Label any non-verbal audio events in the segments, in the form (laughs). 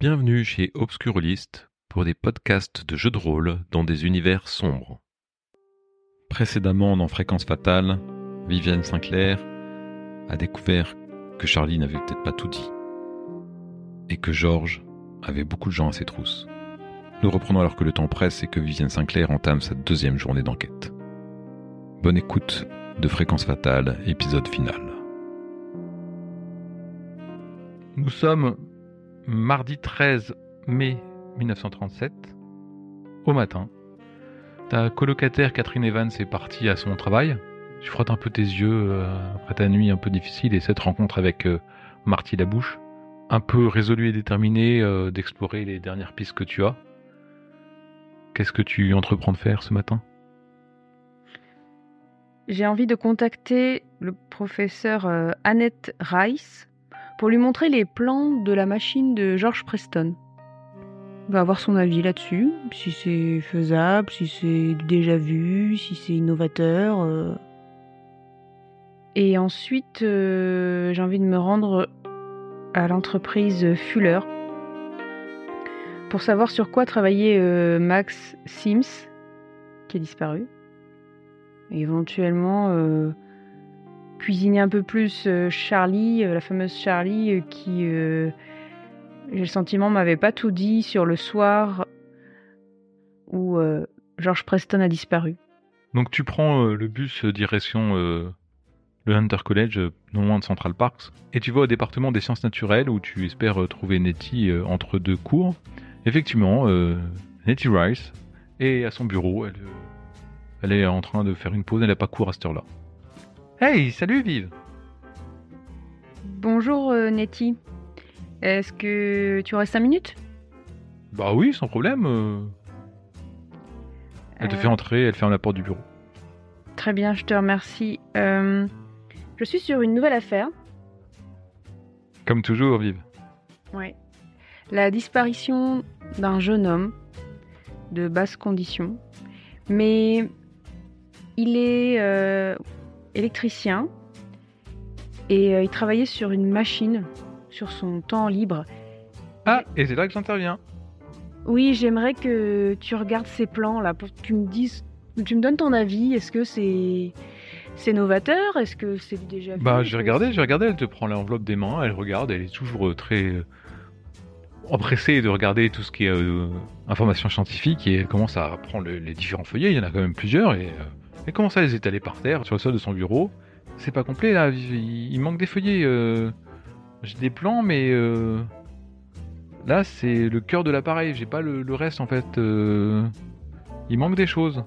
Bienvenue chez Obscurlist pour des podcasts de jeux de rôle dans des univers sombres. Précédemment dans Fréquence Fatale, Viviane Sinclair a découvert que Charlie n'avait peut-être pas tout dit et que Georges avait beaucoup de gens à ses trousses. Nous reprenons alors que le temps presse et que Viviane Sinclair entame sa deuxième journée d'enquête. Bonne écoute de Fréquence Fatale, épisode final. Nous sommes mardi 13 mai 1937, au matin. Ta colocataire Catherine Evans est partie à son travail. Tu frottes un peu tes yeux euh, après ta nuit un peu difficile et cette rencontre avec euh, Marty Labouche. Un peu résolu et déterminé euh, d'explorer les dernières pistes que tu as. Qu'est-ce que tu entreprends de faire ce matin? J'ai envie de contacter le professeur euh, Annette Rice pour lui montrer les plans de la machine de George Preston. On va avoir son avis là-dessus, si c'est faisable, si c'est déjà vu, si c'est innovateur. euh. Et ensuite, euh, j'ai envie de me rendre à l'entreprise Fuller pour savoir sur quoi travaillait euh, Max Sims, qui a disparu. Et éventuellement, cuisiner un peu plus euh, Charlie, euh, la fameuse Charlie, euh, qui, j'ai le sentiment, m'avait pas tout dit sur le soir où George Preston a disparu. Donc tu prends le bus direction le Hunter College, non loin de Central Parks, et tu vas au département des sciences naturelles où tu espères trouver Nettie entre deux cours. Effectivement, Nettie Rice est à son bureau, elle, elle est en train de faire une pause, elle n'a pas cours à cette heure-là. Hey, salut Vive Bonjour euh, Nettie. Est-ce que tu aurais 5 minutes? Bah oui, sans problème. euh. Elle te Euh, fait entrer, elle ferme la porte du bureau. Très bien, je te remercie. Euh, je suis sur une nouvelle affaire. Comme toujours, Vive. Ouais. La disparition d'un jeune homme de basse condition. Mais il est euh, électricien et euh, il travaillait sur une machine sur son temps libre. Ah, et c'est là que j'interviens. Oui, j'aimerais que tu regardes ces plans là pour que tu me dises, tu me donnes ton avis. Est-ce que c'est c'est novateur? Est-ce que c'est déjà vu Bah, j'ai regardé, j'ai regardé, elle te prend l'enveloppe des mains, elle regarde, elle est toujours euh, très euh, empressée de regarder tout ce qui est euh, information scientifique et elle commence à prendre le- les différents feuillets, il y en a quand même plusieurs, et euh, elle commence à les étaler par terre sur le sol de son bureau. C'est pas complet là, il, il manque des feuillets. euh, j'ai des plans, mais euh, là c'est le cœur de l'appareil, j'ai pas le, le reste en fait. euh, il manque des choses.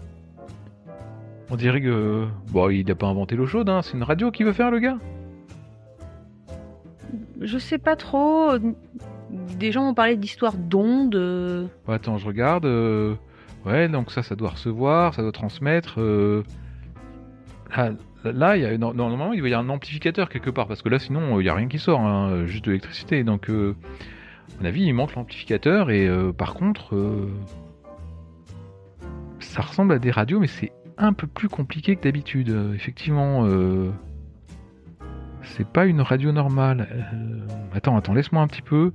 On dirait que. Bon, il a pas inventé l'eau chaude, hein. c'est une radio qu'il veut faire, le gars. Je sais pas trop. Des gens m'ont parlé d'histoires d'ondes. Bon, attends, je regarde. Ouais, donc ça, ça doit recevoir, ça doit transmettre. euh, Là, là, y a... normalement, il doit y avoir un amplificateur quelque part, parce que là, sinon, il n'y a rien qui sort, hein, juste de l'électricité. Donc, euh, à mon avis, il manque l'amplificateur, et euh, par contre, euh, ça ressemble à des radios, mais c'est un peu plus compliqué que d'habitude. Effectivement, c'est pas une radio normale. Attends, attends, laisse-moi un petit peu.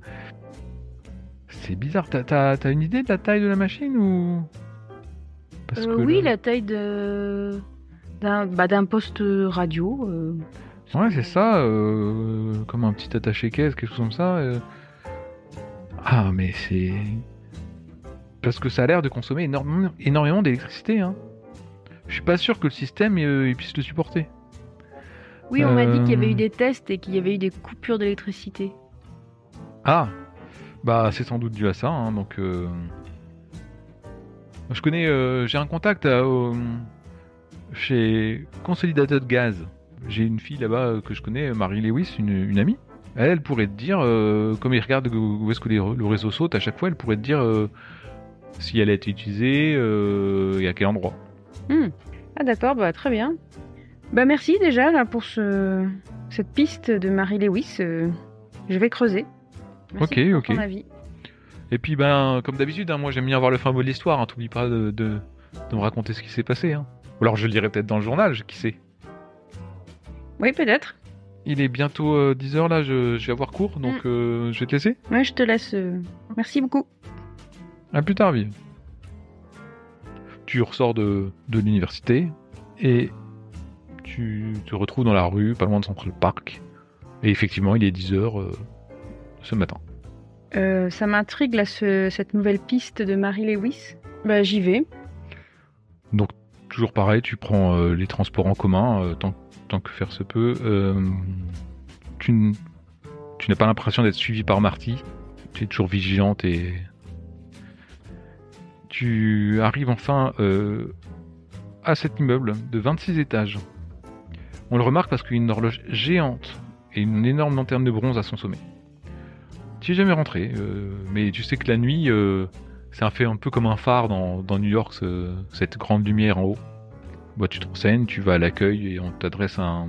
C'est bizarre. T'as, une idée de la taille de la machine ou? Parce euh, que oui, là- la taille de d'un bah, poste radio. euh, Ouais, c'est ça. euh, comme un petit attaché caisse, quelque chose comme ça. Ah, mais c'est parce que ça a l'air de consommer énormément, énormément d'électricité. Hein. Je suis pas sûr que le système il puisse le supporter. Oui, on m'a dit qu'il y avait eu des tests et qu'il y avait eu des coupures d'électricité. Ah, bah c'est sans doute dû à ça. hein, donc, euh, je connais, euh, j'ai un contact au- chez Consolidated Gaz. J'ai une fille là-bas euh, que je connais, Marie Lewis, une, amie. Elle, pourrait te dire, euh, comme il regarde où est-ce que le réseau saute à chaque fois, elle pourrait te dire euh, si elle a été utilisée euh, et à quel endroit. Hmm. Ah d'accord, bah très bien. Bah merci déjà là pour ce cette piste de Marie Lewis. euh, je vais creuser. Merci Ok, pour ok. ton avis. Et puis, ben, comme d'habitude, hein, moi j'aime bien voir le fin mot de l'histoire. Hein, T'oublies pas de, de, de me raconter ce qui s'est passé. Hein. Ou alors je le lirai peut-être dans le journal, je- qui sait. Oui, peut-être. Il est bientôt 10h là, je, je vais avoir cours, donc euh, je vais te laisser. Ouais, je te laisse. euh, Merci beaucoup. À plus tard, Vive. Tu ressors de, de l'université et tu te retrouves dans la rue, pas loin de Central Park. Et effectivement, il est 10h ce matin. Euh, ça m'intrigue là, ce- cette nouvelle piste de Mary Lewis. Bah, j'y vais. Donc, toujours pareil, tu prends euh, les transports en commun euh, tant, tant que faire se peut. Tu n'as pas l'impression d'être suivi par Marty. Tu es toujours vigilante et. Tu arrives enfin à cet immeuble de 26 étages. On le remarque parce qu'il y a une horloge géante et une énorme lanterne de bronze à son sommet. Tu es jamais rentré, euh, mais tu sais que la nuit, euh, c'est un fait un peu comme un phare dans, New York, ce- cette grande lumière en haut. Bah, tu te renseignes, tu vas à l'accueil et on t'adresse un,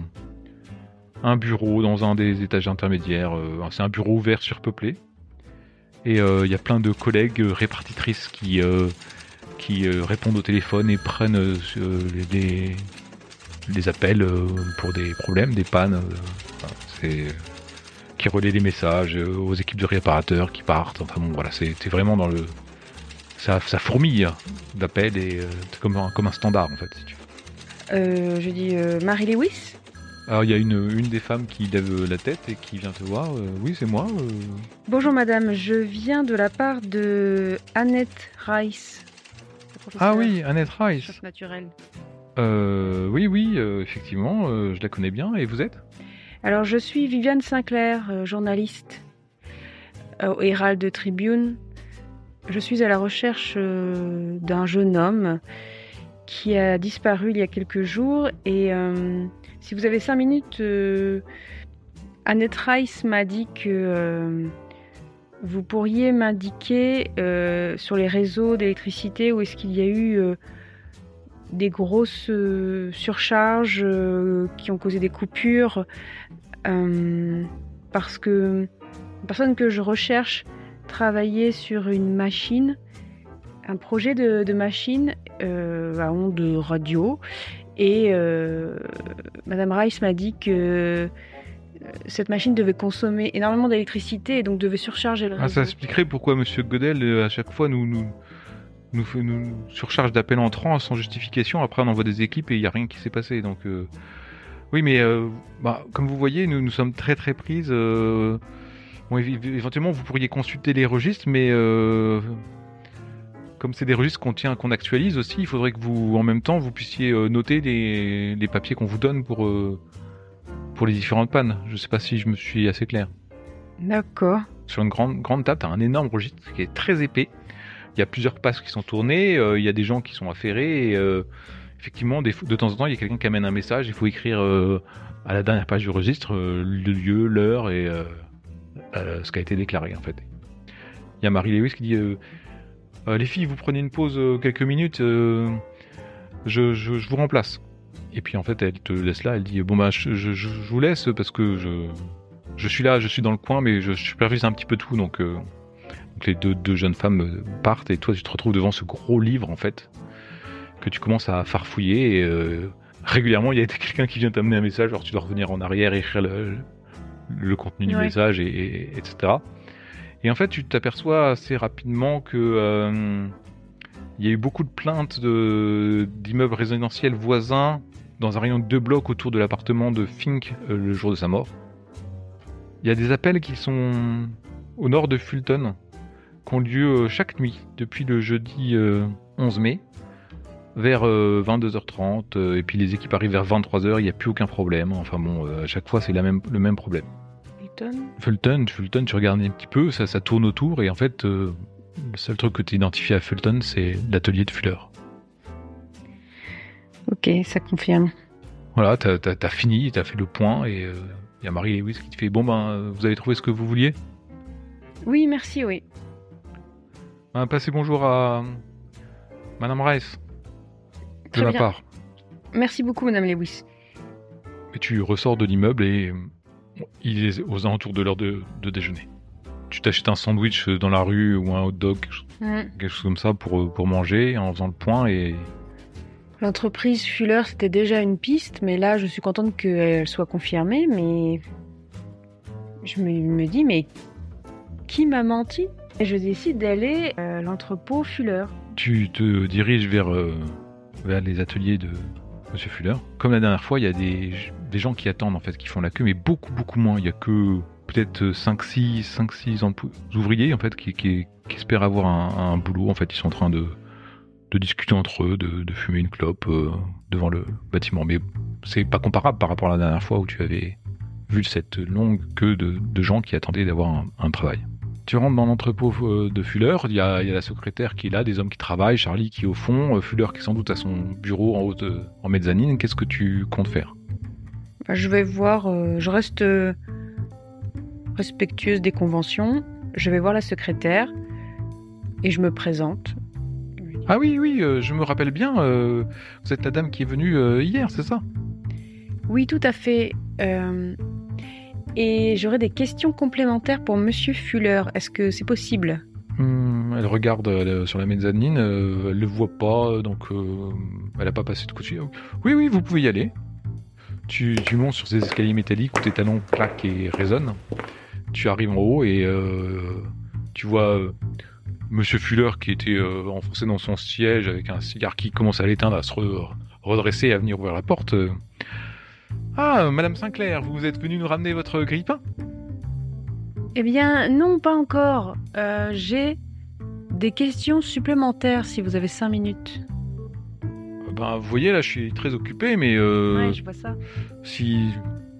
un bureau dans un des étages intermédiaires. euh, c'est un bureau ouvert surpeuplé. Et euh, il y a plein de collègues euh, répartitrices qui, euh, qui euh, répondent au téléphone et prennent euh, euh, les, les- appels euh, pour des problèmes, des pannes. euh, c'est qui relaient les messages euh, aux équipes de réparateurs qui partent. Enfin bon, voilà, c'est c'est vraiment dans le. Ça, ça fourmille d'appels et euh, c'est comme un, comme un standard en fait. Si tu veux. Euh, je dis Mary Lewis. Alors il y a une, une des femmes qui lève la tête et qui vient te voir. euh, oui, c'est moi. euh. Bonjour madame, je viens de la part de Annette Rice. Ah oui, Annette Rice. Chef naturel. Euh, oui, oui, effectivement, je la connais bien. Et vous êtes? Alors je suis Viviane Sinclair, euh, journaliste euh, au Herald Tribune. Je suis à la recherche euh, d'un jeune homme qui a disparu il y a quelques jours et si vous avez cinq minutes, Annette Rice m'a dit que vous pourriez m'indiquer sur les réseaux d'électricité où est-ce qu'il y a eu des grosses euh, surcharges euh, qui ont causé des coupures euh, parce que la personne que je recherche travaillait sur une machine, un projet de, de machine à ondes radio. Et Madame Rice m'a dit que cette machine devait consommer énormément d'électricité et donc devait surcharger le réseau. Ah, ça expliquerait pourquoi Monsieur Godel à chaque fois nous nous nous, nous surcharge d'appels entrants sans justification. Après, on envoie des équipes et il n'y a rien qui s'est passé. Donc euh, oui, mais euh, bah, comme vous voyez, nous nous sommes très très prises. euh, bon, éventuellement, vous pourriez consulter les registres, mais comme c'est des registres qu'on tient, qu'on actualise aussi, il faudrait que vous, en même temps, vous puissiez noter les, les papiers qu'on vous donne pour pour les différentes pannes. Je sais pas si je me suis assez clair. D'accord. Sur une grande, grande table, tu as un énorme registre qui est très épais. Il y a plusieurs passes qui sont tournées, euh, il y a des gens qui sont affairés. Et, euh, effectivement, de temps en temps, il y a quelqu'un qui amène un message. Il faut écrire euh, à la dernière page du registre le lieu, l'heure et ce qui a été déclaré en fait. Il y a Marie Lewis qui dit Les filles, vous prenez une pause quelques minutes, je, vous remplace. Et puis en fait, elle te laisse là, elle dit Bon, bah, je, vous laisse parce que je, suis là, je suis dans le coin, mais je supervise un petit peu tout, donc. Donc les deux, deux jeunes femmes euh, partent et toi tu te retrouves devant ce gros livre en fait que tu commences à farfouiller et euh, régulièrement il y a (laughs) quelqu'un qui vient t'amener un message alors tu dois revenir en arrière écrire le, le contenu du Ouais. message et, et- etc et en fait tu t'aperçois assez rapidement que euh, il y a eu beaucoup de plaintes de- d'immeubles résidentiels voisins dans un rayon de deux blocs autour de l'appartement de Fink euh, le jour de sa mort. Il y a des appels qui sont au nord de Fulton qui ont lieu euh, chaque nuit depuis le jeudi euh, 11 mai vers euh, 22h30 euh, et puis les équipes arrivent vers 23h, il n'y a plus aucun problème. Enfin bon, euh, à chaque fois c'est même, le même problème. Hilton Fulton, Fulton, tu regardes un petit peu, ça, ça tourne autour et en fait euh, le seul truc que tu identifies à Fulton c'est l'atelier de Fuller. Ok, ça confirme. Voilà, t'as t'as fini, t'as fait le point et euh, il y a Marie Lewis qui te fait bon ben euh, vous avez trouvé ce que vous vouliez? Oui, merci, oui. Ben, Passez bonjour à Madame Rice de Très ma bien. part. Merci beaucoup, Madame Lewis. Et tu ressors de l'immeuble et euh, il est aux alentours de l'heure de, de déjeuner. Tu t'achètes un sandwich dans la rue ou un hot dog, quelque chose- quelque chose comme ça pour, euh, pour manger en faisant le point et L'entreprise Fuller, c'était déjà une piste, mais là, je suis contente qu'elle soit confirmée, mais je me, me dis, mais qui m'a menti? Et je décide d'aller à l'entrepôt Fuller. Tu te diriges vers, euh, vers les ateliers de Monsieur Fuller. Comme la dernière fois, il y a des, des gens qui attendent en fait, qui font la queue, mais beaucoup beaucoup moins. Il y a que peut-être 5-6 5-6 ouvriers en fait qui, qui, espèrent avoir un, boulot. En fait, ils sont en train de, de discuter entre eux, de, de fumer une clope euh, devant le bâtiment. Mais c'est pas comparable par rapport à la dernière fois où tu avais vu cette longue queue de, de gens qui attendaient d'avoir un, travail. Tu rentres dans l'entrepôt euh, de Fuller, il y, a, il y, a, la secrétaire qui est là, des hommes qui travaillent, Charlie qui est au fond, euh, Fuller qui est sans doute à son bureau en haut de, en mezzanine. Qu'est-ce que tu comptes faire? Bah, Je vais voir, euh, je reste respectueuse des conventions, je vais voir la secrétaire et je me présente. Ah oui, oui, euh, je me rappelle bien. Euh, vous êtes la dame qui est venue euh, hier, c'est ça? Oui, tout à fait. Et j'aurais des questions complémentaires pour Monsieur Fuller. Est-ce que c'est possible? Hum, Elle regarde elle, sur la mezzanine, elle ne le voit pas, donc elle n'a pas passé de coup de. Oui, oui, vous pouvez y aller. Tu, montes sur ces escaliers métalliques où tes talons claquent et résonnent. Tu arrives en haut et tu vois Monsieur Fuller qui était euh, enfoncé dans son siège avec un cigare qui commence à l'éteindre, à se re redresser et à venir ouvrir la porte. Ah, Madame Sinclair, vous êtes venue nous ramener votre grille-pain Eh bien, non, pas encore. Euh, J'ai des questions supplémentaires si vous avez cinq minutes. Ben, vous voyez, là, je suis très occupé, mais... Euh, ouais, je vois ça. Si...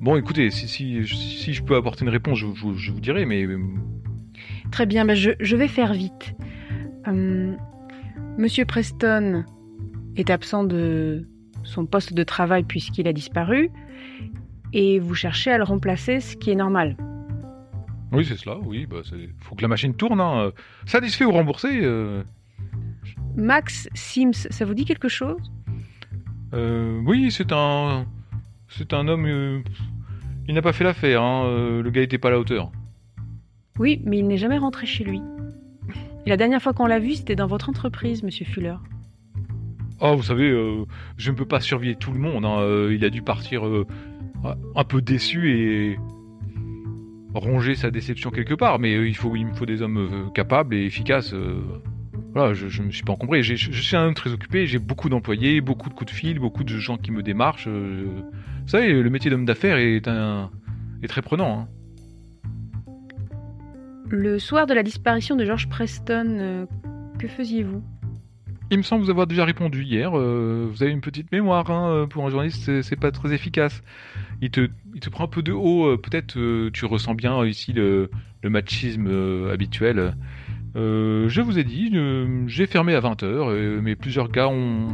Bon, écoutez, si, si, si je peux apporter une réponse, je, je, je vous dirai, mais Très bien, ben je, je, vais faire vite. Euh, Monsieur Preston est absent de son poste de travail puisqu'il a disparu, et vous cherchez à le remplacer, ce qui est normal. Oui, c'est cela, oui. Bah, faut que la machine tourne. Hein. Satisfait ou remboursé euh... Max Sims, ça vous dit quelque chose? Euh, Oui, c'est un... C'est un homme... Euh, il n'a pas fait l'affaire, hein. Le gars n'était pas à la hauteur. Oui, mais il n'est jamais rentré chez lui. Et la dernière fois qu'on l'a vu, c'était dans votre entreprise, monsieur Fuller. Oh, vous savez, euh, je ne peux pas surveiller tout le monde. Hein. Euh, il a dû partir euh, un peu déçu et ronger sa déception quelque part. Mais il, faut, me faut des hommes capables et efficaces. voilà, je ne me suis pas encombré. Je suis un homme très occupé. J'ai beaucoup d'employés, beaucoup de coups de fil, beaucoup de gens qui me démarchent. vous savez, le métier d'homme d'affaires est, très prenant. Hein. Le soir de la disparition de George Preston, que faisiez-vous? Il me semble vous avoir déjà répondu hier. Euh, vous avez une petite mémoire, hein, euh, pour un journaliste, c'est pas très efficace. Il te, il te prend un peu de haut. Peut-être tu ressens bien ici le, machisme habituel. je vous ai dit, j'ai fermé à 20h, mais plusieurs gars ont.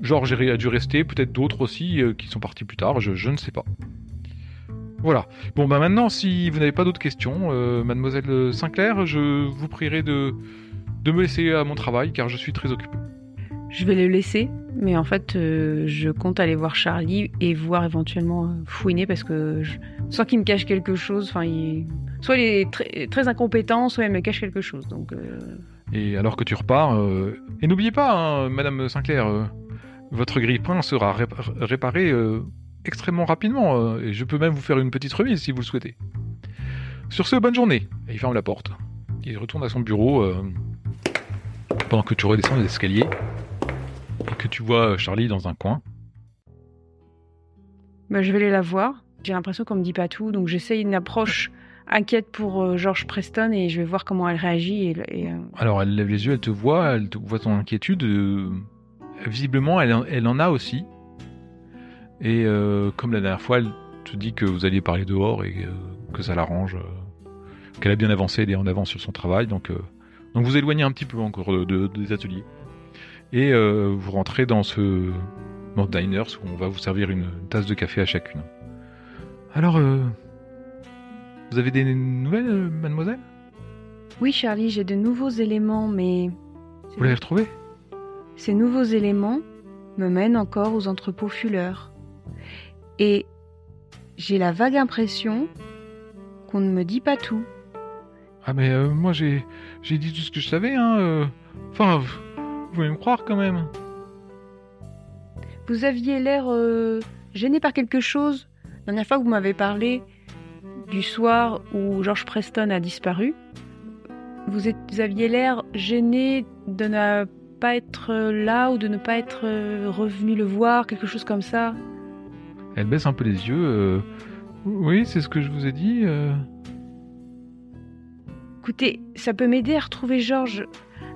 George a dû rester, peut-être d'autres aussi qui sont partis plus tard, je, je ne sais pas. Voilà. Bon, bah maintenant, si vous n'avez pas d'autres questions, euh, mademoiselle Sinclair, je vous prierai de, de me laisser à mon travail car je suis très occupé. Je vais le laisser, mais en fait, euh, je compte aller voir Charlie et voir éventuellement euh, fouiner parce que je sens qu'il me cache quelque chose. Enfin, il... soit il est très, très, incompétent, soit il me cache quelque chose. Donc. Euh... Et alors que tu repars, et n'oubliez pas, hein, Madame Sinclair, votre grille-pain sera réparé extrêmement rapidement, et je peux même vous faire une petite remise si vous le souhaitez. Sur ce, bonne journée. Et il ferme la porte. Il retourne à son bureau pendant que tu redescends les escaliers et que tu vois Charlie dans un coin. Bah, je vais aller la voir. J'ai l'impression qu'on me dit pas tout, donc j'essaye une approche inquiète pour euh, George Preston et je vais voir comment elle réagit. Et, et euh... Alors elle lève les yeux, elle te voit, elle te voit ton inquiétude. Euh, visiblement, elle, elle en a aussi. Et euh, comme la dernière fois, elle te dit que vous alliez parler dehors et euh, que ça l'arrange, euh, qu'elle a bien avancé, elle est en avance sur son travail, donc, euh, donc vous éloignez un petit peu encore de, de, des ateliers. Et euh, vous rentrez dans ce mode diners où on va vous servir une, une tasse de café à chacune. Alors, vous avez des nouvelles, mademoiselle? Oui, Charlie, j'ai de nouveaux éléments, mais... Vous l'avez retrouvé Ces nouveaux éléments me mènent encore aux entrepôts Fuller. Et j'ai la vague impression qu'on ne me dit pas tout. Ah mais euh, moi j'ai j'ai dit tout ce que je savais hein. Euh... Enfin, vous pouvez me croire quand même. Vous aviez l'air euh, gêné par quelque chose la dernière fois que vous m'avez parlé du soir où George Preston a disparu. vous, êtes- vous aviez l'air gêné de ne pas être là ou de ne pas être euh, revenu le voir, quelque chose comme ça. Elle baisse un peu les yeux. euh, Oui, c'est ce que je vous ai dit. euh. Écoutez, ça peut m'aider à retrouver Georges.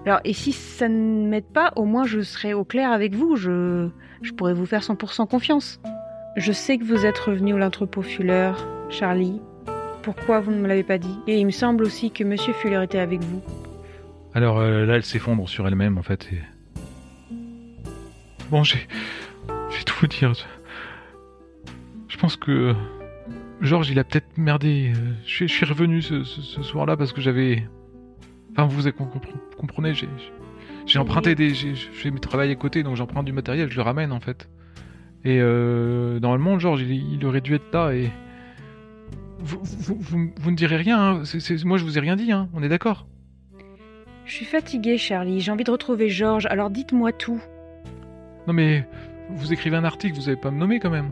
Alors, et si ça ne m'aide pas, au moins je serai au clair avec vous. Je, je pourrais vous faire 100% confiance. Je sais que vous êtes revenu à l'entrepôt Fuller, Charlie. Pourquoi vous ne me l'avez pas dit? Et il me semble aussi que Monsieur Fuller était avec vous. Alors euh, là, elle s'effondre sur elle-même en fait. Bon, j'ai, j'ai tout vous dire. Je pense que Georges, il a peut-être merdé. Euh, Je suis, je suis revenu ce, ce- ce soir-là parce que j'avais. Enfin, vous com- com- comprenez, j'ai, j'ai emprunté des, j'ai, je fais mes travail à côté, donc j'emprunte du matériel, je le ramène en fait. Et euh, normalement, Georges, il, il aurait dû être là et. Vous, vous, vous- vous ne direz rien, hein. Moi je vous ai rien dit, hein. on est d'accord? Je suis fatiguée, Charlie. J'ai envie de retrouver Georges. Alors dites-moi tout. Non mais vous écrivez un article, vous avez pas me nommer quand même.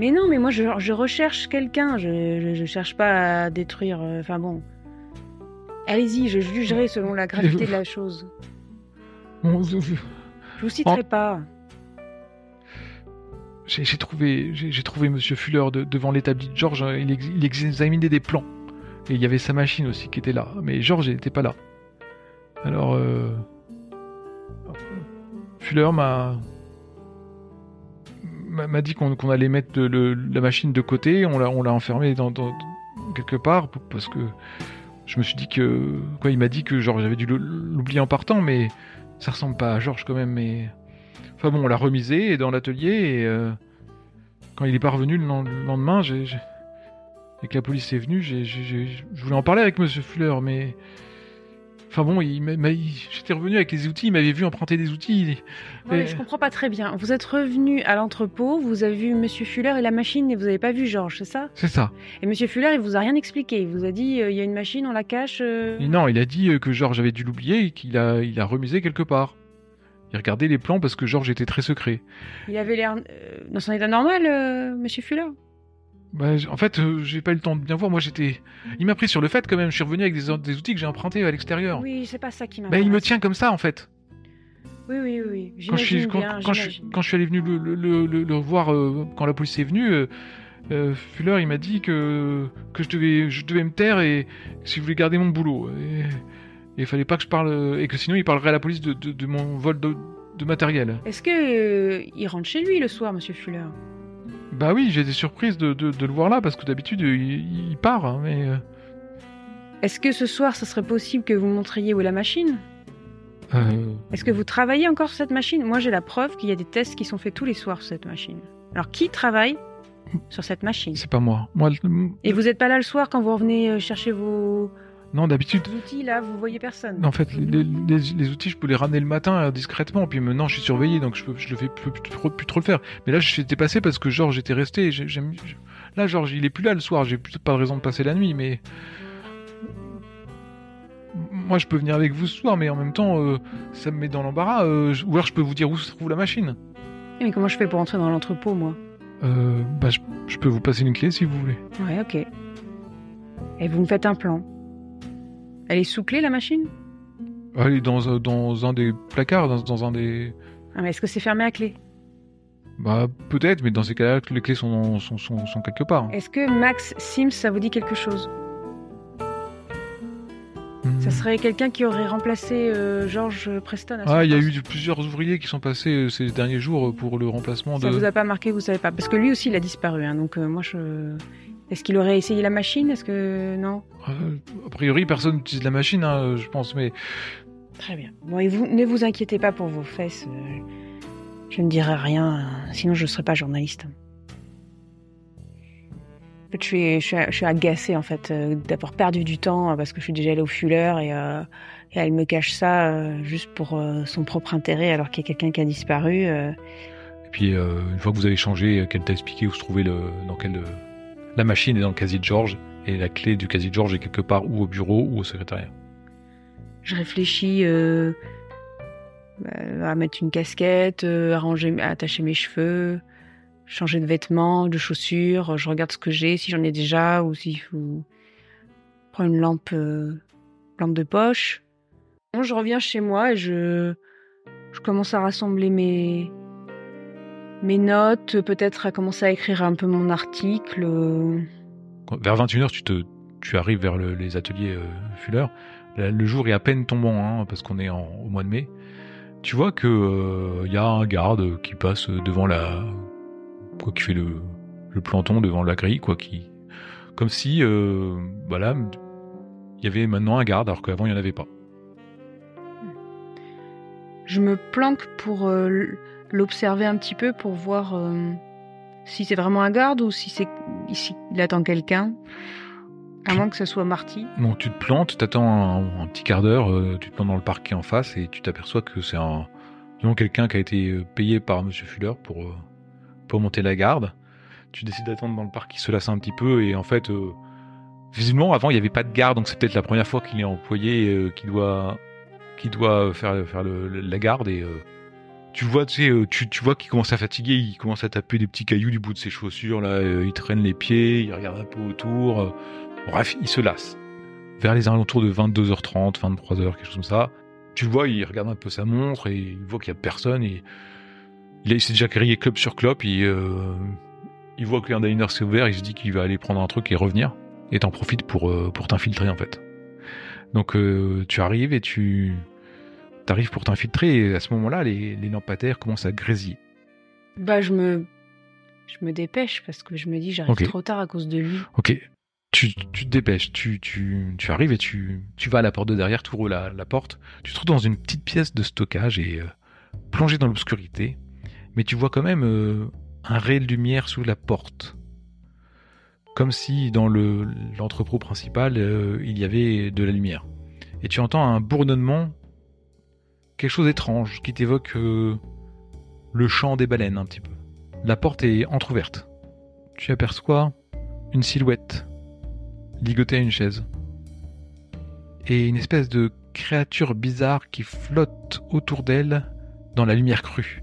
Mais non, mais moi je, je recherche quelqu'un. Je, je, je cherche pas à détruire. euh, Enfin bon. Allez-y, je jugerai selon la gravité de la chose. Je vous citerai pas. j'ai trouvé, j'ai trouvé Monsieur Fuller de- devant l'établi de Georges. Il, ex- il examinait des plans et il y avait sa machine aussi qui était là. Mais Georges n'était pas là. Alors euh, Fuller m'a m'a dit qu'on allait mettre le- la machine de côté. On l'a on l'a enfermé dans, quelque part parce que je me suis dit que quoi. Il m'a dit que genre j'avais dû l'oublier en partant, mais ça ressemble pas à Georges quand même. Mais Enfin bon, on l'a remisé dans l'atelier et euh, quand il est pas revenu le, len- le lendemain, et que la police est venue, je voulais en parler avec Monsieur Fuller, mais enfin bon, j'étais revenu avec les outils, il m'avait vu emprunter des outils. Ouais, Et- je comprends pas très bien. Vous êtes revenu à l'entrepôt, vous avez vu Monsieur Fuller et la machine et vous avez pas vu Georges, c'est ça? C'est ça. Et Monsieur Fuller, il vous a rien expliqué. Il vous a dit, euh, il y a une machine, on la cache. euh. Non, il a dit euh, que Georges avait dû l'oublier et qu'il a, il a remisé quelque part. Il regardait les plans parce que Georges était très secret. Il avait l'air euh, dans son état normal, euh, Monsieur Fuller? Bah, en fait, euh, j'ai pas eu le temps de bien voir. Moi, j'étais. Il m'a pris sur le fait quand même. Je suis revenu avec des, des outils que j'ai empruntés à l'extérieur. Oui, c'est pas ça qui m'a. Bah, il me tient comme ça en fait. Oui, oui, oui. quand je suis J'imagine quand, bien, quand je, j'imagine. quand je suis allé venu le, le, le, le- le voir euh, quand la police est venue euh, euh, Fuller il m'a dit que que je devais je devais me taire et si je voulais garder mon boulot et il fallait pas que je parle et que sinon il parlerait à la police de, de, de mon vol de, de matériel. Est-ce que il rentre chez lui le soir, Monsieur Fuller? Bah oui, j'ai été surprise de, de, de le voir là parce que d'habitude il, il part hein, mais euh, Est-ce que ce soir, ce serait possible que vous montriez où est la machine? Euh, Est-ce que vous travaillez encore sur cette machine? Moi, j'ai la preuve qu'il y a des tests qui sont faits tous les soirs sur cette machine. Alors, qui travaille sur cette machine? C'est pas moi. Moi le- Et vous n'êtes pas là le soir quand vous revenez euh, chercher vos non d'habitude outils, là, vous voyez personne En fait, les, les- les outils, je peux les ramener le matin euh, discrètement. Puis maintenant, je suis surveillé, donc je, peux, je le fais plus, plus trop, plus trop le faire. Mais là, j'étais passé parce que Georges était resté. j'aime- Là, Georges, il est plus là le soir. J'ai pas de raison de passer la nuit, mais moi, je peux venir avec vous ce soir, mais en même temps, euh, ça me met dans l'embarras. euh, Ou alors, je peux vous dire où se trouve la machine. Mais comment je fais pour entrer dans l'entrepôt, moi? Euh, bah, je, je peux vous passer une clé si vous voulez. Ouais, ok. Et vous me faites un plan. Elle est sous clé, la machine? Allez, dans, un- dans un des placards, dans, dans un des. ah, mais Est-ce que c'est fermé à clé? Bah, peut-être, mais dans ces cas-là, les clés sont, sont, sont, sont quelque part. Est-ce que Max Sims, ça vous dit quelque chose? Ça Hmm. serait quelqu'un qui aurait remplacé euh, George Preston à Ah, il y a eu plusieurs ouvriers qui sont passés euh, ces derniers jours euh, pour le remplacement Ça de. vous a pas marqué, vous savez pas Parce que lui aussi, il a disparu. hein, donc euh, moi, je. Est-ce qu'il aurait essayé la machine? Est-ce que non? Euh, a priori, personne n'utilise la machine, hein, je pense, mais Très bien. Bon, et vous, ne vous inquiétez pas pour vos fesses. euh, je ne dirai rien, euh, sinon je ne serai pas journaliste. En fait, je suis, je suis, je suis agacée en fait euh, d'avoir perdu du temps euh, parce que je suis déjà allée au Fuller et, euh, et elle me cache ça euh, juste pour euh, son propre intérêt alors qu'il y a quelqu'un qui a disparu. euh. et puis euh, une fois que vous avez changé, euh, qu'elle t'a expliqué où se trouvait le, dans euh, la machine est dans le casier de George et la clé du casier de George est quelque part ou au bureau ou au secrétariat. Je réfléchis euh, bah, à mettre une casquette, euh, arranger, à attacher mes cheveux, changer de vêtements, de chaussures. Je regarde ce que j'ai, si j'en ai déjà, ou s'il faut prendre une lampe euh, lampe de poche. Je reviens chez moi et je commence à rassembler mes, mes notes, peut-être à commencer à écrire un peu mon article. Vers 21h, tu, te, tu arrives vers les ateliers euh, Fuller. Le jour est à peine tombant, hein, parce qu'on est au mois de mai. Tu vois que il euh, y a un garde qui passe devant la, quoi, qui fait le, le planton devant la grille, quoi, qui, comme si, euh, voilà, il y avait maintenant un garde alors qu'avant il n'y en avait pas. Je me planque pour euh, l'observer un petit peu pour voir euh, si c'est vraiment un garde ou si c'est ici il attend quelqu'un. À moins que ce soit Marty. Non, tu te plantes, tu attends un, petit quart d'heure, euh, tu te plantes dans le parquet en face et tu t'aperçois que c'est un quelqu'un qui a été payé par Monsieur Fuller pour pour monter la garde. Tu décides d'attendre dans le parc, il se lasse un petit peu et en fait visiblement avant il n'y avait pas de garde donc c'est peut-être la première fois qu'il est employé qui doit qui doit faire, faire la garde et euh, tu vois, tu, sais, euh, tu, tu vois qu'il commence à fatiguer, il commence à taper des petits cailloux du bout de ses chaussures, là, euh, il traîne les pieds, il regarde un peu autour. bref, il se lasse. Vers les alentours de 22h30, 23h, quelque chose comme ça, tu le vois, il regarde un peu sa montre et il voit qu'il n'y a personne et il, s'est déjà crié club sur club, et, il voit que un diner s'est ouvert, il se dit qu'il va aller prendre un truc et revenir et t'en profites pour, pour t'infiltrer en fait. Donc euh, tu arrives et tu arrives pour t'infiltrer et à ce moment-là, les, lampadaires commencent à grésiller. Bah je me je me dépêche parce que je me dis j'arrive trop tard à cause de lui. Ok. Tu, tu te dépêches, tu, tu, tu, arrives et tu, tu vas à la porte de derrière, tu ouvres la, la porte, tu te trouves dans une petite pièce de stockage et euh, plongé dans l'obscurité, mais tu vois quand même euh, un ray de lumière sous la porte comme si dans l'entrepôt principal, euh, il y avait de la lumière. Et tu entends un bourdonnement, quelque chose d'étrange, qui t'évoque euh, le chant des baleines un petit peu. La porte est entr'ouverte. Tu aperçois une silhouette ligotée à une chaise. Et une espèce de créature bizarre qui flotte autour d'elle dans la lumière crue.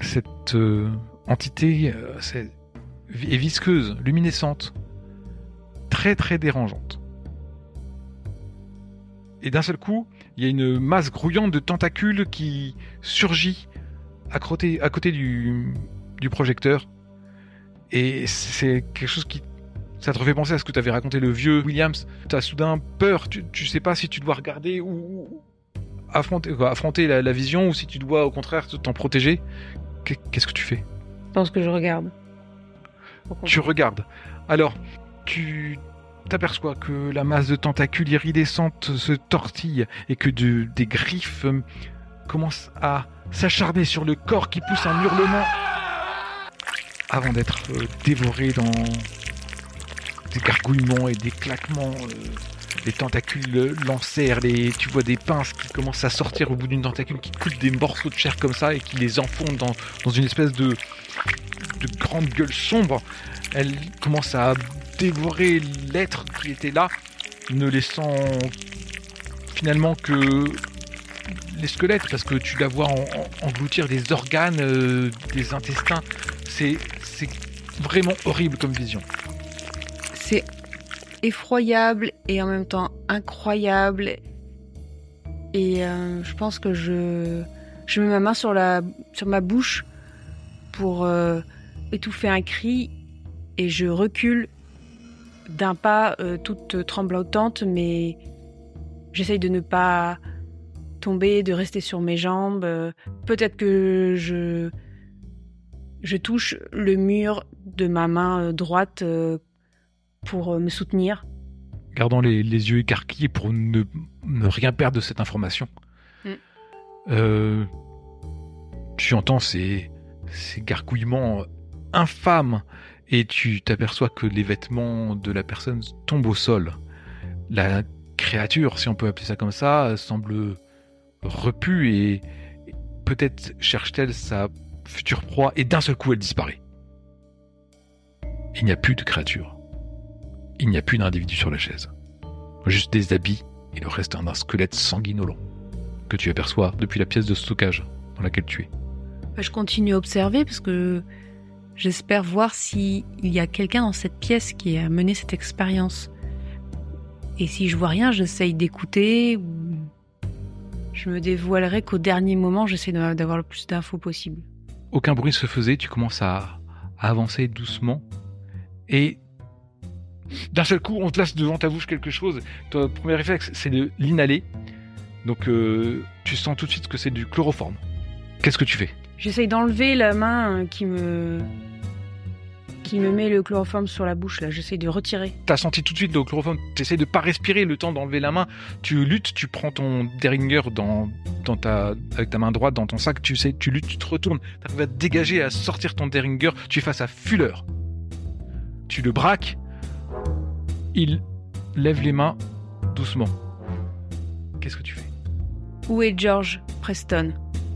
Cette euh, entité, c'est et visqueuse, luminescente, très très dérangeante. Et d'un seul coup, il y a une masse grouillante de tentacules qui surgit à côté, à côté du, du projecteur. Et c'est quelque chose qui. Ça te refait penser à ce que tu avais raconté le vieux Williams. Tu as soudain peur, tu, tu sais pas si tu dois regarder ou affronter, affronter la, la vision ou si tu dois au contraire t'en protéger. Qu'est-ce que tu fais? Je pense que je regarde. Tu regardes. Alors, tu t'aperçois que la masse de tentacules iridescentes se tortille et que des griffes euh, commencent à s'acharner sur le corps qui pousse un hurlement avant d'être euh, dévoré dans des gargouillements et des claquements. Euh, les tentacules l'enserrent, les... tu vois des pinces qui commencent à sortir au bout d'une tentacule, qui coupent des morceaux de chair comme ça et qui les enfoncent dans, une espèce de grande gueule sombre. Elle commence à dévorer l'être qui était là, ne laissant finalement que les squelettes, parce que tu la vois engloutir des organes, euh, des intestins. C'est, vraiment horrible comme vision. C'est effroyable et en même temps incroyable. Et euh, je pense que je, je mets ma main sur, la, sur ma bouche pour euh, étouffer un cri et je recule d'un pas euh, toute tremblotante, mais j'essaye de ne pas tomber, de rester sur mes jambes. Euh, peut-être que je, je touche le mur de ma main euh, droite pour me soutenir. Gardant les, yeux écarquillés pour ne, rien perdre de cette information. Mm. tu entends ces, ces gargouillements infâme et tu t'aperçois que les vêtements de la personne tombent au sol. La créature, si on peut appeler ça comme ça, semble repue et peut-être cherche-t-elle sa future proie et d'un seul coup elle disparaît. Il n'y a plus de créature. Il n'y a plus d'individu sur la chaise. Juste des habits et le reste d'un squelette sanguinolent que tu aperçois depuis la pièce de stockage dans laquelle tu es. Je continue à observer parce que J'espère voir s'il y a quelqu'un dans cette pièce qui a mené cette expérience. Et si je vois rien, j'essaye d'écouter ou je me dévoilerai qu'au dernier moment, j'essaie d'avoir le plus d'infos possible. Aucun bruit se faisait, tu commences à, à avancer doucement. Et d'un seul coup, on te laisse devant ta bouche quelque chose. Ton premier réflexe, c'est de l'inhaler. Donc euh, tu sens tout de suite que c'est du chloroforme. Qu'est-ce que tu fais? J'essaye d'enlever la main euh, qui me qui me met le chloroforme sur la bouche là. J'essaye de retirer. T'as senti tout de suite le chloroforme, t'essayes de pas respirer le temps d'enlever la main, tu luttes, tu prends ton Derringer dans, dans ta, avec ta main droite dans ton sac, tu sais, tu luttes, tu te retournes, t'arrives à te dégager, à sortir ton Derringer, tu es face à Fuller. Tu le braques, il lève les mains doucement. Qu'est-ce que tu fais? Où est George Preston?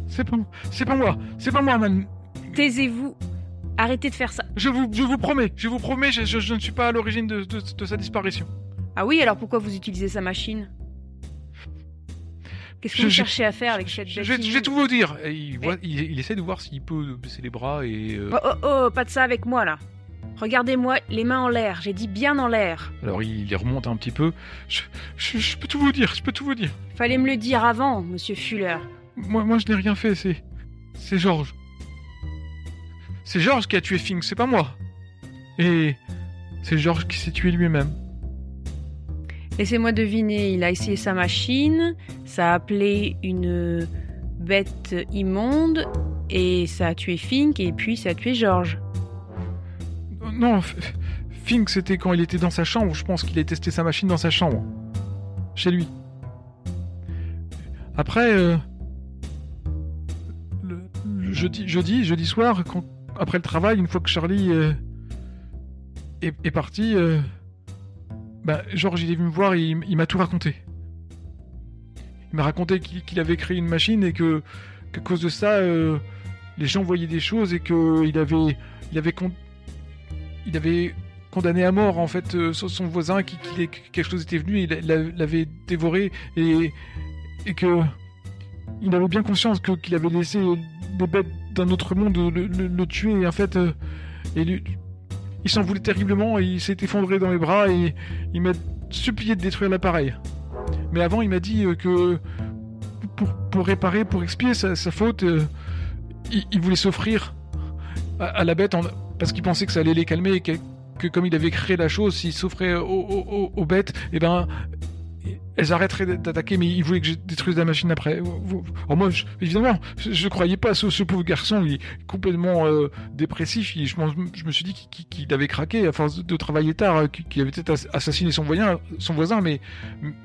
C'est pas, c'est pas moi, c'est pas moi, man. Taisez-vous. Arrêtez de faire ça. Je vous, je vous promets, je vous promets, je, je- je ne suis pas à l'origine de- de- de sa disparition. Ah oui, alors pourquoi vous utilisez sa machine? Qu'est-ce que Je- vous cherchez à faire avec cette bête je vais, tout vous dire. Et il, voit- il, il essaie de voir s'il peut baisser les bras et. euh, Oh, oh, oh, pas de ça avec moi là. Regardez-moi, les mains en l'air. J'ai dit bien en l'air. Alors il les remonte un petit peu. Je, je- je peux tout vous dire, je peux tout vous dire. Fallait me le dire avant, monsieur Fuller. Moi, moi je n'ai rien fait, c'est. C'est Georges. C'est Georges qui a tué Fink, c'est pas moi. Et. C'est Georges qui s'est tué lui-même. Laissez-moi deviner, il a essayé sa machine, ça a appelé une bête immonde, et ça a tué Fink, et puis ça a tué George. Non, Fink c'était quand il était dans sa chambre, je pense qu'il a testé sa machine dans sa chambre. Chez lui. Après. euh, le, le jeudi, jeudi, jeudi soir, quand- après le travail, une fois que Charlie euh, est, parti, euh, bah, Georges il est venu me voir et il, m'a tout raconté. Il m'a raconté qu'il avait créé une machine et que, qu'à cause de ça, euh, les gens voyaient des choses et qu'il avait, il avait, con- il avait condamné à mort en fait son voisin qui, qui- que quelque chose était venu et l'avait dévoré et, et que il avait bien conscience que qu'il avait laissé des bêtes d'un autre monde le, tuer et en fait euh, il s'en voulait terriblement et il s'est effondré dans mes bras et il m'a supplié de détruire l'appareil. Mais avant il m'a dit euh, que pour, réparer, pour expier sa, faute, euh, il, voulait s'offrir à, la bête en- parce qu'il pensait que ça allait les calmer et que, comme il avait créé la chose, s'il s'offrait aux, aux- bêtes, et ben elles arrêteraient d'attaquer, mais il voulait que je détruise la machine après. Alors moi, je- évidemment, je, je croyais pas ce, ce pauvre garçon, il est complètement euh, dépressif. je, me suis dit qu'il avait craqué à force de, travailler tard, euh, qu'il avait peut-être ass- assassiné son voisin, son voisin,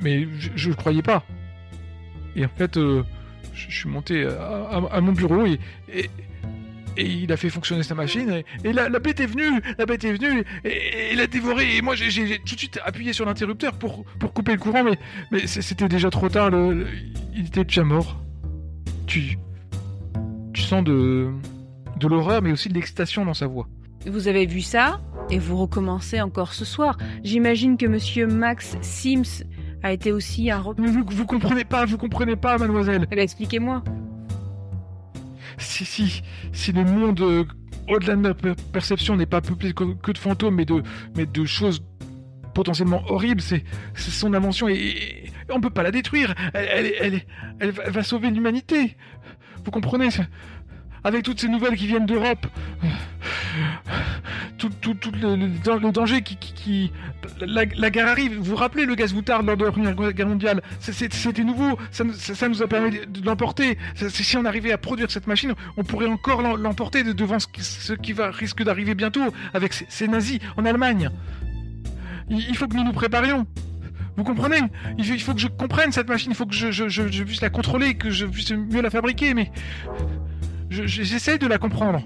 mais je, le croyais pas. Et en fait, euh, je, suis monté à, à- à mon bureau et, et il a fait fonctionner sa machine. Et, et la, la bête est venue, la bête est venue et, et il a dévoré. Et moi, j'ai tout de suite appuyé sur l'interrupteur pour, pour couper le courant, mais, mais c'était déjà trop tard. le- le- il était déjà mort. Tu, tu sens de, de l'horreur, mais aussi de l'excitation dans sa voix. Vous avez vu ça et vous recommencez encore ce soir. J'imagine que monsieur Max Sims a été aussi un vous, vous comprenez pas, vous comprenez pas, mademoiselle. Eh ben, expliquez-moi. Si, si, si le monde euh, au-delà de notre per- perception n'est pas peuplé que, de fantômes, mais de, choses potentiellement horribles, c'est son invention et, et- on peut pas la détruire. Elle, va, sauver l'humanité. Vous comprenez Avec toutes ces nouvelles qui viennent d'Europe, tout, tout, tout le, le dan- le danger qui, la, guerre arrive. Vous vous rappelez le gaz moutarde lors de la Première Guerre mondiale? C'était nouveau. Ça, nous- a permis de, l'emporter. Si on arrivait à produire cette machine, on pourrait encore l'em- l'emporter de- devant ce qui, va risque d'arriver bientôt avec ces, nazis en Allemagne. Il, faut que nous nous préparions. Vous comprenez? Il faut, que je comprenne cette machine. Il faut que je, puisse la contrôler, que je puisse mieux la fabriquer. Mais je- je- j'essaie de la comprendre.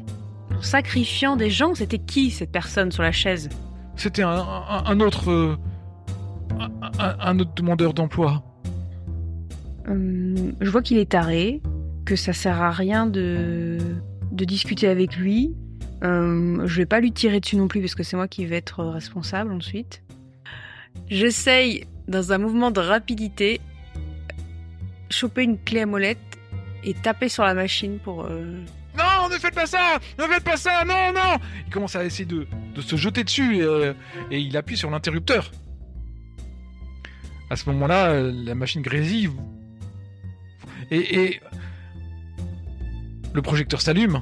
En sacrifiant des gens, c'était qui cette personne sur la chaise? C'était un, un, un autre. euh, un, autre demandeur d'emploi. Hum, Je vois qu'il est taré, que ça sert à rien de, de discuter avec lui. Hum, je vais pas lui tirer dessus non plus parce que c'est moi qui vais être responsable ensuite. J'essaye, dans un mouvement de rapidité, choper une clé à molette et taper sur la machine pour. euh, Ne faites pas ça Ne faites pas ça Non, non Il commence à essayer de, de se jeter dessus et, euh, il appuie sur l'interrupteur. À ce moment-là, euh, la machine grésille. Et, et le projecteur s'allume.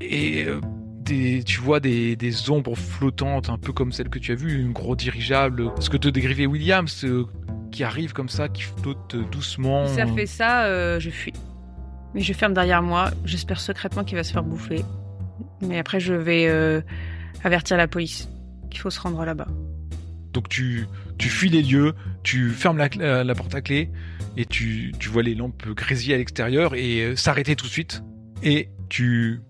Et euh, tu vois des, des ombres flottantes, un peu comme celle que tu as vue, une gros dirigeable. Ce que te décrivait Williams, qui arrive comme ça, qui flotte doucement. Si ça fait ça, je fuis. Mais je ferme derrière moi. J'espère secrètement qu'il va se faire bouffer. Mais après, je vais euh, avertir la police qu'il faut se rendre là-bas. Donc tu, tu fuis les lieux, tu fermes la, la, la porte à clé et tu, tu vois les lampes grésiller à l'extérieur et euh, s'arrêter tout de suite. Et tu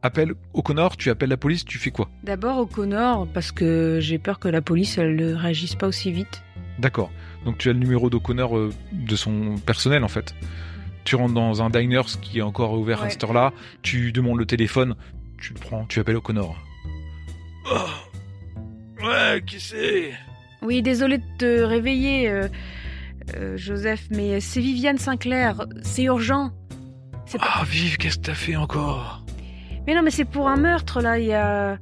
appelles O'Connor, tu appelles la police, tu fais quoi? D'abord au Connor, parce que j'ai peur que la police elle ne réagisse pas aussi vite. D'accord. Donc tu as le numéro d'O'Connor euh, de son personnel en fait. Tu rentres dans un diner ce qui est encore ouvert à cette heure-là, tu demandes le téléphone, tu le prends, tu appelles O'Connor. Oh. Ouais, qui c'est? Oui, désolé de te réveiller, euh, euh, Joseph, mais c'est Viviane Sinclair. C'est urgent. C'est pas- Ah, vive, qu'est-ce que t'as fait encore? Mais non, mais c'est pour un meurtre là. Il y a,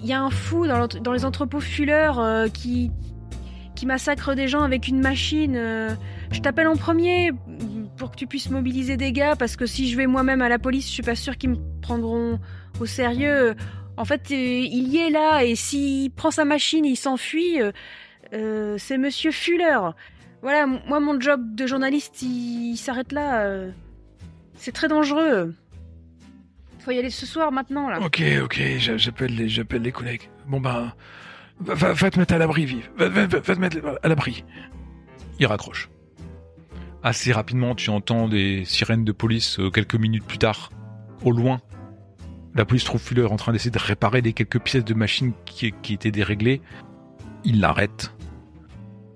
il y a un fou dans, les entrepôts Fuller euh, qui qui massacre des gens avec une machine. euh. je t'appelle en premier pour que tu puisses mobiliser des gars parce que si je vais moi-même à la police, je suis pas sûre qu'ils me prendront au sérieux. En fait, euh, il y est là et s'il prend sa machine, il s'enfuit. euh, euh, c'est Monsieur Fuller. Voilà, moi mon job de journaliste, il, il s'arrête là. euh. c'est très dangereux. Faut y aller ce soir maintenant là. Ok, ok, j'a- j'appelle les, j'appelle les collègues. Bon ben, va, va- va te mettre à l'abri, vive. Va, va- va- va te mettre à l'abri. Il raccroche. Assez rapidement, tu entends des sirènes de police euh, quelques minutes plus tard, au loin. La police trouve Fuller en train d'essayer de réparer les quelques pièces de machine qui, qui étaient déréglées. Il l'arrête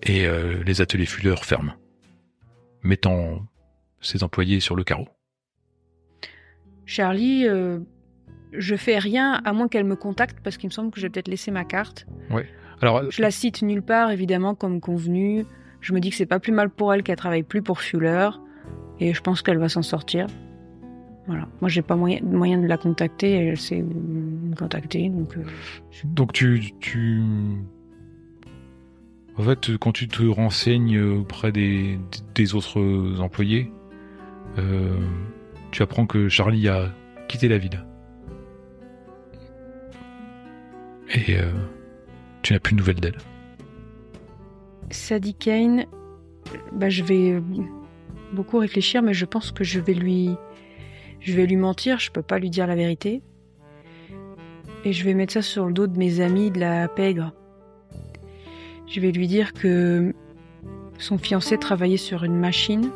et euh, les ateliers Fuller ferment, mettant ses employés sur le carreau. Charlie, euh, je fais rien à moins qu'elle me contacte parce qu'il me semble que j'ai peut-être laissé ma carte. Alors, Je la cite nulle part, évidemment, comme convenu. Je me dis que c'est pas plus mal pour elle qu'elle travaille plus pour Fuller. Et je pense qu'elle va s'en sortir. Voilà. Moi, j'ai pas moyen, de la contacter. Elle sait me contacter. Donc, euh, Donc tu, tu... En fait, quand tu te renseignes auprès des, des autres employés, euh, tu apprends que Charlie a quitté la ville. Et euh, tu n'as plus de nouvelles d'elle. Sadie Kane, bah, je vais euh, beaucoup réfléchir, mais je pense que je vais lui, je vais lui mentir. Je peux pas lui dire la vérité. Et je vais mettre ça sur le dos de mes amis de la pègre. Je vais lui dire que son fiancé travaillait sur une machine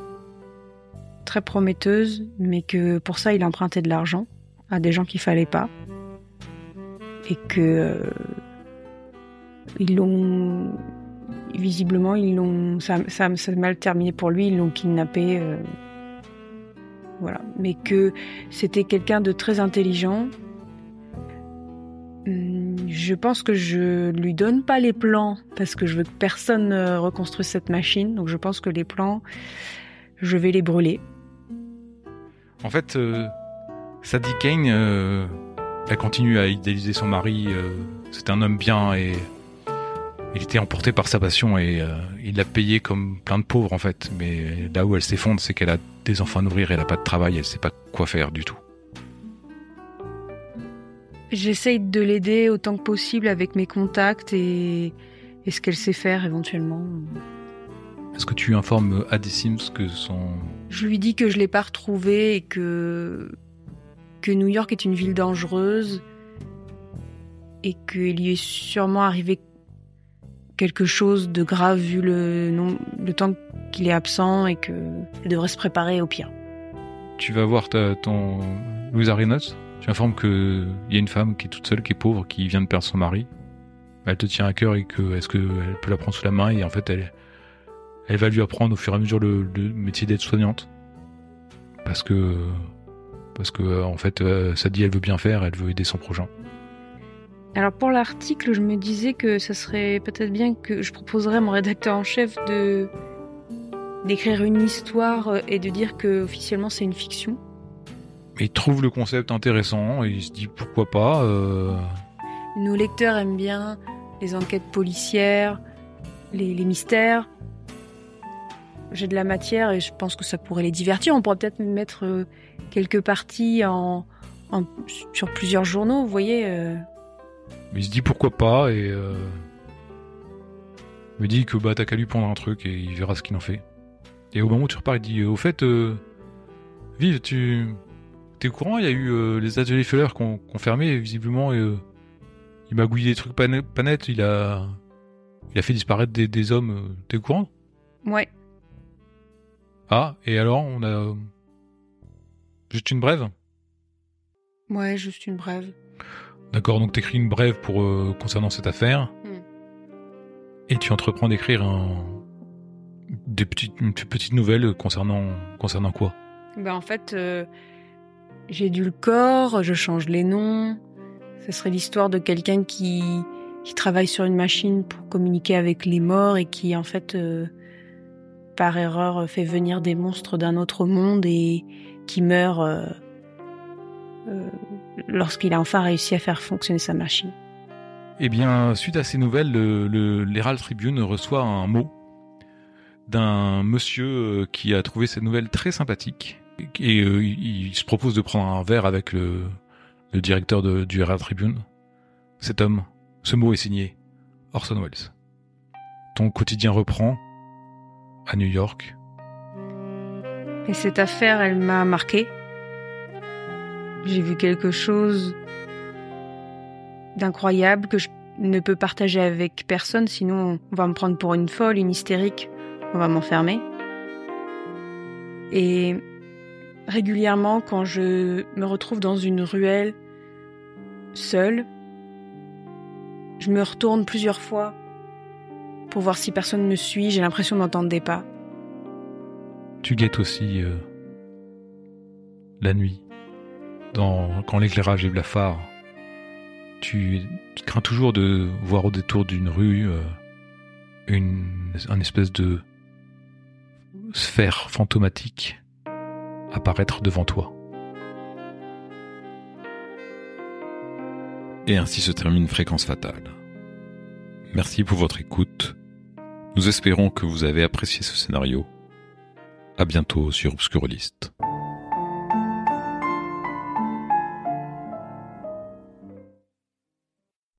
très prometteuse, mais que pour ça il empruntait de l'argent à des gens qu'il fallait pas. Et que euh, ils l'ont visiblement ils ça, ça, ça mal terminé pour lui ils l'ont kidnappé euh, voilà. Mais que c'était quelqu'un de très intelligent. Hum, je pense que je lui donne pas les plans parce que je veux que personne euh, reconstruise cette machine. Donc je pense que les plans je vais les brûler. En fait, euh, Sadie Kane, elle continue à idéaliser son mari. c'est un homme bien et il était emporté par sa passion et euh, il l'a payé comme plein de pauvres en fait. Mais là où elle s'effondre, c'est qu'elle a des enfants à nourrir, elle a pas de travail, elle sait pas quoi faire du tout. j'essaye de l'aider autant que possible avec mes contacts et, et ce qu'elle sait faire éventuellement Est-ce que tu informes Addy Sims que son Je lui dis que je l'ai pas retrouvé et que que New York est une ville dangereuse et qu'il lui est sûrement arrivé quelque chose de grave vu le, le temps qu'il est absent et que elle devrait se préparer au pire. tu vas voir ta, ton Louise Arenas, tu informes que il y a une femme qui est toute seule, qui est pauvre, qui vient de perdre son mari. Elle te tient à cœur et est-ce qu'elle peut la prendre sous la main et en fait elle va lui apprendre au fur et à mesure le, métier d'aide-soignante parce que parce que euh, en fait euh, ça dit elle veut bien faire, elle veut aider son prochain. Alors pour l'article, je me disais que ça serait peut-être bien que je proposerais à mon rédacteur en chef de d'écrire une histoire euh, et de dire que officiellement c'est une fiction. Mais il trouve le concept intéressant et il se dit pourquoi pas. euh, Nos lecteurs aiment bien les enquêtes policières, les, les mystères. J'ai de la matière et je pense que ça pourrait les divertir. On pourrait peut-être mettre euh, quelques parties en, en- sur plusieurs journaux, vous voyez. euh. Mais il se dit pourquoi pas et euh, il me dit que bah t'as qu'à lui prendre un truc et il verra ce qu'il en fait. Et au moment où tu repars, il dit au fait, euh, Vive, tu t'es au courant Il y a eu euh, les ateliers Feller qui ont qui ont fermé visiblement et euh, il m'a gouillé des trucs pas, pas nets. Il a il a fait disparaître des, des hommes. euh, T'es au courant? Ouais. Ah et alors on a euh, juste une brève? Ouais, juste une brève. D'accord, donc t'écris une brève pour euh, concernant cette affaire. Hmm. Et tu entreprends d'écrire un des petites une petite nouvelle concernant concernant quoi? Ben en fait, euh, j'ai dû le corps, je change les noms. Ce serait l'histoire de quelqu'un qui, qui travaille sur une machine pour communiquer avec les morts et qui, en fait, euh, par erreur, fait venir des monstres d'un autre monde et qui meurt euh, euh, lorsqu'il a enfin réussi à faire fonctionner sa machine. Eh bien, suite à ces nouvelles, le, le- l'Herald Tribune reçoit un mot d'un monsieur euh, qui a trouvé cette nouvelle très sympathique et euh, il, il se propose de prendre un verre avec le, le directeur de- du Herald Tribune. Cet homme, ce mot est signé Orson Welles. Ton quotidien reprend à New York. Et cette affaire, elle m'a marqué. J'ai vu quelque chose d'incroyable que je ne peux partager avec personne, sinon on va me prendre pour une folle, une hystérique, on va m'enfermer. Et régulièrement, quand je me retrouve dans une ruelle, seule, je me retourne plusieurs fois pour voir si personne me suit, j'ai l'impression d'entendre des pas. Tu guettes aussi euh, la nuit, dans, quand l'éclairage est blafard. Tu, crains toujours de voir au détour d'une rue euh, une, un espèce de sphère fantomatique apparaître devant toi. Et ainsi se termine Fréquence Fatale. Merci pour votre écoute. Nous espérons que vous avez apprécié ce scénario. À bientôt sur Obscurlist.